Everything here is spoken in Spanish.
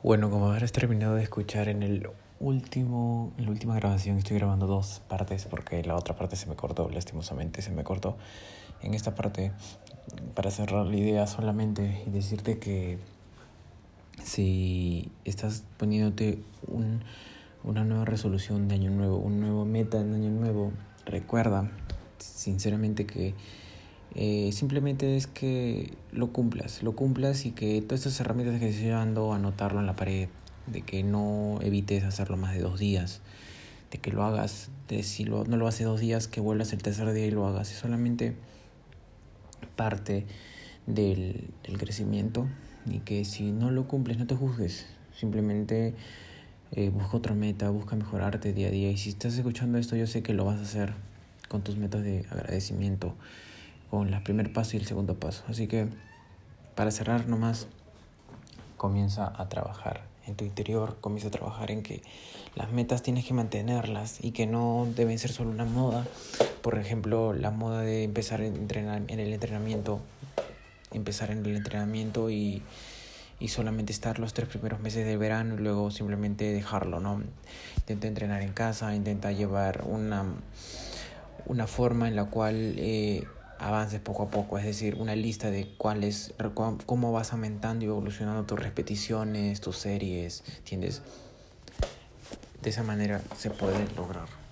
Bueno, como habrás terminado de escuchar en el último, en la última grabación, estoy grabando dos partes porque la otra parte se me cortó, lastimosamente se me cortó. En esta parte, para cerrar la idea solamente y decirte que si estás poniéndote un, una nueva resolución de año nuevo, un nuevo meta de año nuevo, recuerda sinceramente que eh, simplemente es que lo cumplas, lo cumplas y que todas estas herramientas que estoy dando, anotarlo en la pared, de que no evites hacerlo más de dos días, de que lo hagas, de si lo, no lo haces dos días, que vuelvas el tercer día y lo hagas. Es solamente parte del, del crecimiento y que si no lo cumples no te juzgues, simplemente eh, busca otra meta, busca mejorarte día a día. Y si estás escuchando esto yo sé que lo vas a hacer con tus metas de agradecimiento con el primer paso y el segundo paso. Así que para cerrar nomás, comienza a trabajar en tu interior, comienza a trabajar en que las metas tienes que mantenerlas y que no deben ser solo una moda. Por ejemplo, la moda de empezar en, el entrenamiento, empezar en el entrenamiento y, y solamente estar los tres primeros meses de verano y luego simplemente dejarlo, ¿no? Intenta entrenar en casa, intenta llevar una, una forma en la cual... Eh, avances poco a poco, es decir, una lista de cuáles, cómo vas aumentando y evolucionando tus repeticiones, tus series, ¿entiendes? De esa manera se puede lograr.